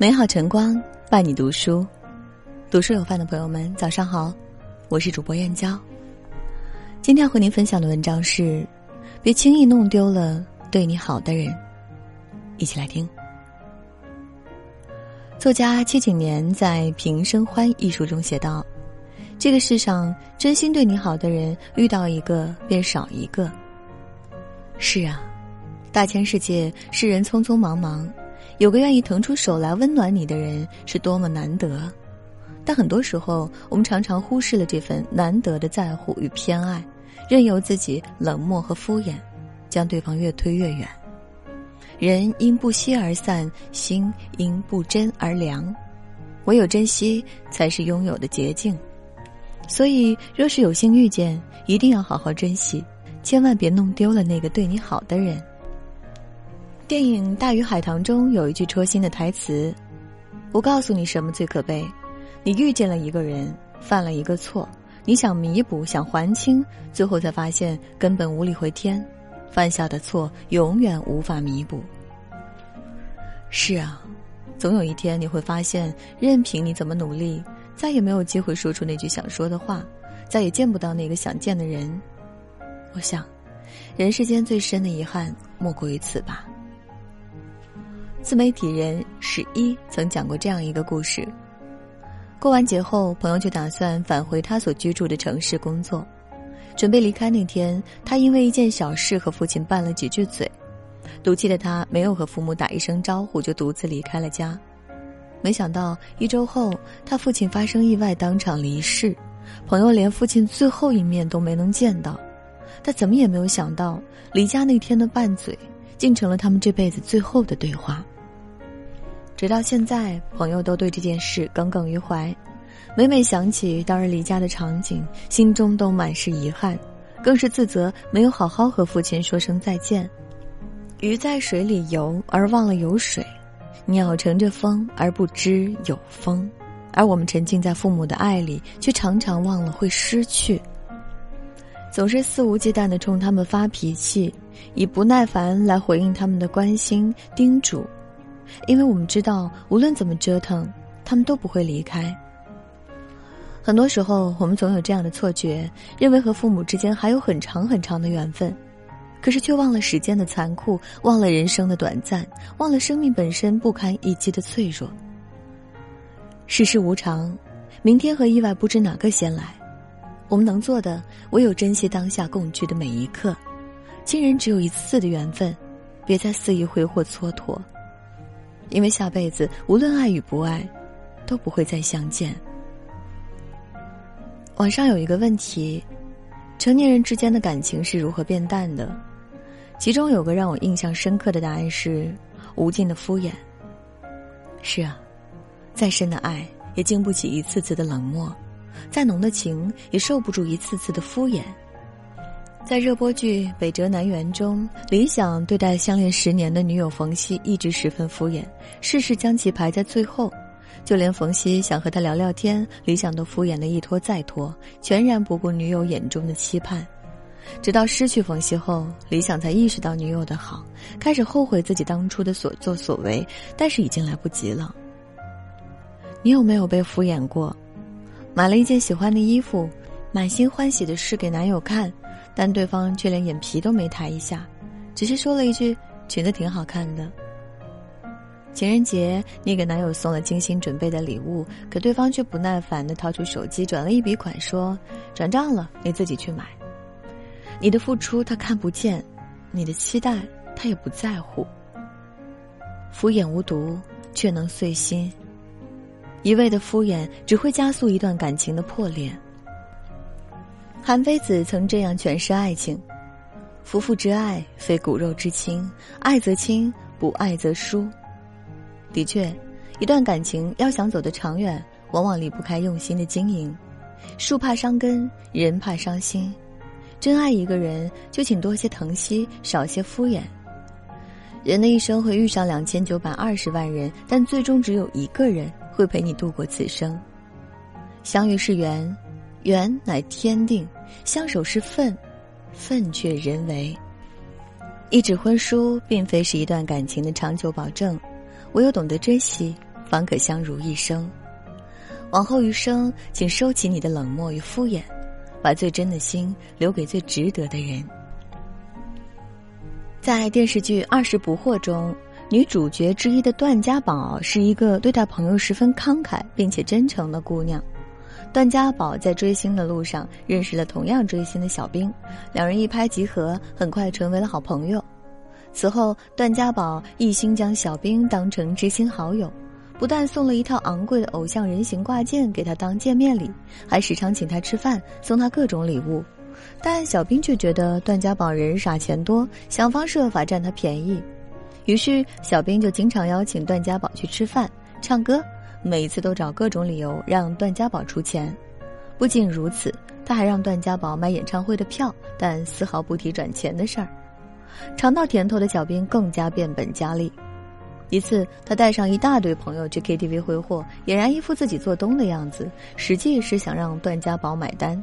美好晨光伴你读书，读书有饭的朋友们，早上好，我是主播燕娇。今天要和您分享的文章是：别轻易弄丢了对你好的人。一起来听。作家戚景年在《平生欢》一书中写道：“这个世上真心对你好的人，遇到一个便少一个。”是啊，大千世界，世人匆匆忙忙。有个愿意腾出手来温暖你的人是多么难得，但很多时候我们常常忽视了这份难得的在乎与偏爱，任由自己冷漠和敷衍，将对方越推越远。人因不惜而散，心因不真而凉，唯有珍惜才是拥有的捷径。所以，若是有幸遇见，一定要好好珍惜，千万别弄丢了那个对你好的人。电影《大鱼海棠》中有一句戳心的台词：“我告诉你什么最可悲？你遇见了一个人，犯了一个错，你想弥补，想还清，最后才发现根本无力回天，犯下的错永远无法弥补。”是啊，总有一天你会发现，任凭你怎么努力，再也没有机会说出那句想说的话，再也见不到那个想见的人。我想，人世间最深的遗憾，莫过于此吧。自媒体人十一曾讲过这样一个故事：过完节后，朋友就打算返回他所居住的城市工作。准备离开那天，他因为一件小事和父亲拌了几句嘴。赌气的他没有和父母打一声招呼，就独自离开了家。没想到一周后，他父亲发生意外，当场离世。朋友连父亲最后一面都没能见到。他怎么也没有想到，离家那天的拌嘴，竟成了他们这辈子最后的对话。直到现在，朋友都对这件事耿耿于怀，每每想起当日离家的场景，心中都满是遗憾，更是自责没有好好和父亲说声再见。鱼在水里游而忘了有水，鸟乘着风而不知有风，而我们沉浸在父母的爱里，却常常忘了会失去。总是肆无忌惮的冲他们发脾气，以不耐烦来回应他们的关心叮嘱。因为我们知道，无论怎么折腾，他们都不会离开。很多时候，我们总有这样的错觉，认为和父母之间还有很长很长的缘分，可是却忘了时间的残酷，忘了人生的短暂，忘了生命本身不堪一击的脆弱。世事无常，明天和意外不知哪个先来，我们能做的唯有珍惜当下共聚的每一刻。亲人只有一次的缘分，别再肆意挥霍蹉跎。因为下辈子无论爱与不爱，都不会再相见。网上有一个问题：成年人之间的感情是如何变淡的？其中有个让我印象深刻的答案是：无尽的敷衍。是啊，再深的爱也经不起一次次的冷漠，再浓的情也受不住一次次的敷衍。在热播剧《北辙南辕》中，李想对待相恋十年的女友冯曦一直十分敷衍，事事将其排在最后，就连冯曦想和他聊聊天，李想都敷衍的一拖再拖，全然不顾女友眼中的期盼。直到失去冯熙后，李想才意识到女友的好，开始后悔自己当初的所作所为，但是已经来不及了。你有没有被敷衍过？买了一件喜欢的衣服，满心欢喜的试给男友看。但对方却连眼皮都没抬一下，只是说了一句“裙子挺好看的”。情人节，你给男友送了精心准备的礼物，可对方却不耐烦的掏出手机转了一笔款，说：“转账了，你自己去买。”你的付出他看不见，你的期待他也不在乎。敷衍无毒，却能碎心。一味的敷衍只会加速一段感情的破裂。韩非子曾这样诠释爱情：“夫妇之爱，非骨肉之亲，爱则亲，不爱则疏。”的确，一段感情要想走得长远，往往离不开用心的经营。树怕伤根，人怕伤心。真爱一个人，就请多些疼惜，少些敷衍。人的一生会遇上两千九百二十万人，但最终只有一个人会陪你度过此生。相遇是缘。缘乃天定，相守是份，份却人为。一纸婚书并非是一段感情的长久保证，唯有懂得珍惜，方可相濡一生。往后余生，请收起你的冷漠与敷衍，把最真的心留给最值得的人。在电视剧《二十不惑》中，女主角之一的段家宝是一个对待朋友十分慷慨并且真诚的姑娘。段家宝在追星的路上认识了同样追星的小兵，两人一拍即合，很快成为了好朋友。此后，段家宝一心将小兵当成知心好友，不但送了一套昂贵的偶像人形挂件给他当见面礼，还时常请他吃饭，送他各种礼物。但小兵却觉得段家宝人傻钱多，想方设法占他便宜，于是小兵就经常邀请段家宝去吃饭、唱歌。每一次都找各种理由让段家宝出钱，不仅如此，他还让段家宝买演唱会的票，但丝毫不提转钱的事儿。尝到甜头的小兵更加变本加厉。一次，他带上一大堆朋友去 KTV 挥霍，俨然一副自己做东的样子，实际是想让段家宝买单。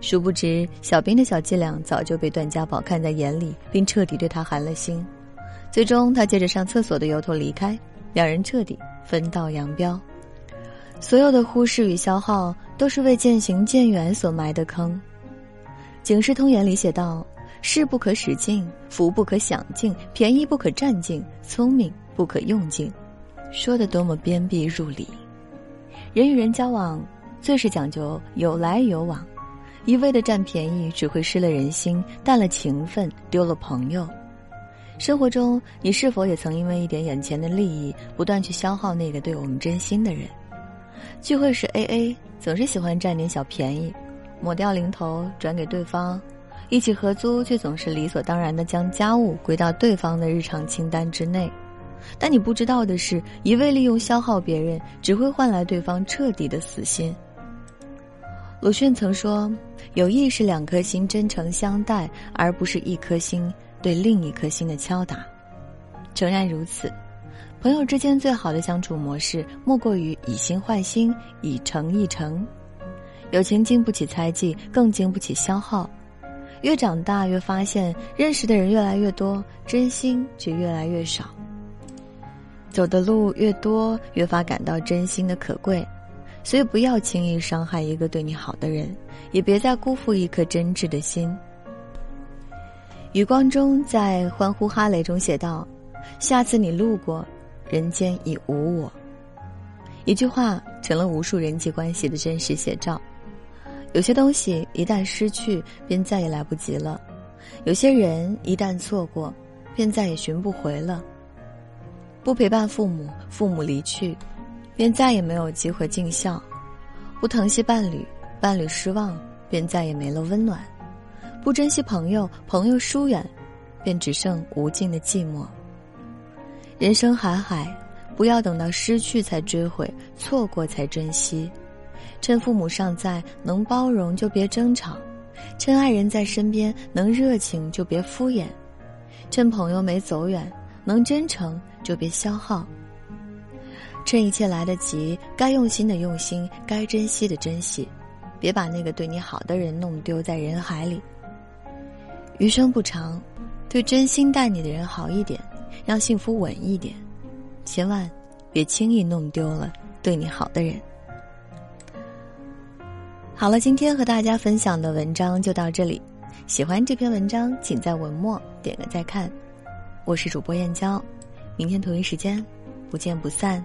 殊不知，小兵的小伎俩早就被段家宝看在眼里，并彻底对他寒了心。最终，他借着上厕所的由头离开，两人彻底。分道扬镳，所有的忽视与消耗，都是为渐行渐远所埋的坑。《警世通言》里写道：“势不可使尽，福不可享尽，便宜不可占尽，聪明不可用尽。”说的多么鞭辟入里。人与人交往，最是讲究有来有往，一味的占便宜，只会失了人心，淡了情分，丢了朋友。生活中，你是否也曾因为一点眼前的利益，不断去消耗那个对我们真心的人？聚会时 A A，总是喜欢占点小便宜，抹掉零头转给对方；一起合租，却总是理所当然的将家务归到对方的日常清单之内。但你不知道的是，一味利用消耗别人，只会换来对方彻底的死心。鲁迅曾说：“友谊是两颗心真诚相待，而不是一颗心。”对另一颗心的敲打，诚然如此。朋友之间最好的相处模式，莫过于以心换心，以诚易诚。友情经不起猜忌，更经不起消耗。越长大，越发现认识的人越来越多，真心却越来越少。走的路越多，越发感到真心的可贵。所以，不要轻易伤害一个对你好的人，也别再辜负一颗真挚的心。余光中在《欢呼哈雷》中写道：“下次你路过，人间已无我。”一句话成了无数人际关系的真实写照。有些东西一旦失去，便再也来不及了；有些人一旦错过，便再也寻不回了。不陪伴父母，父母离去，便再也没有机会尽孝；不疼惜伴侣，伴侣失望，便再也没了温暖。不珍惜朋友，朋友疏远，便只剩无尽的寂寞。人生海海，不要等到失去才追悔，错过才珍惜。趁父母尚在，能包容就别争吵；趁爱人在身边，能热情就别敷衍；趁朋友没走远，能真诚就别消耗。趁一切来得及，该用心的用心，该珍惜的珍惜，别把那个对你好的人弄丢在人海里。余生不长，对真心待你的人好一点，让幸福稳一点，千万别轻易弄丢了对你好的人。好了，今天和大家分享的文章就到这里。喜欢这篇文章，请在文末点个再看。我是主播燕娇，明天同一时间不见不散。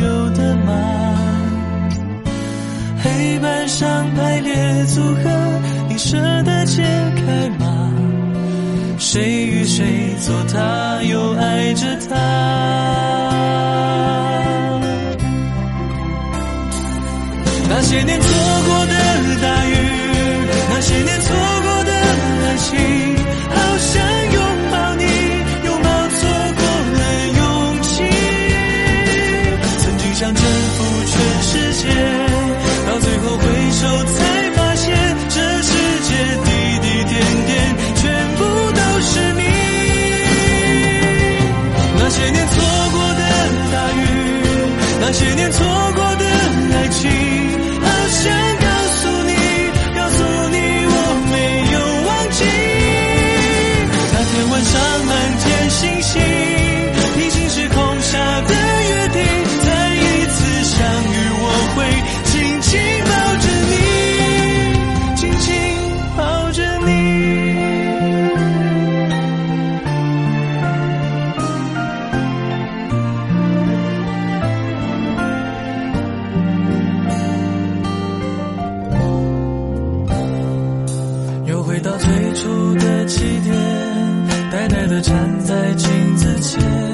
上排列组合，你舍得解开吗？谁与谁做他，又爱着他？站在镜子前，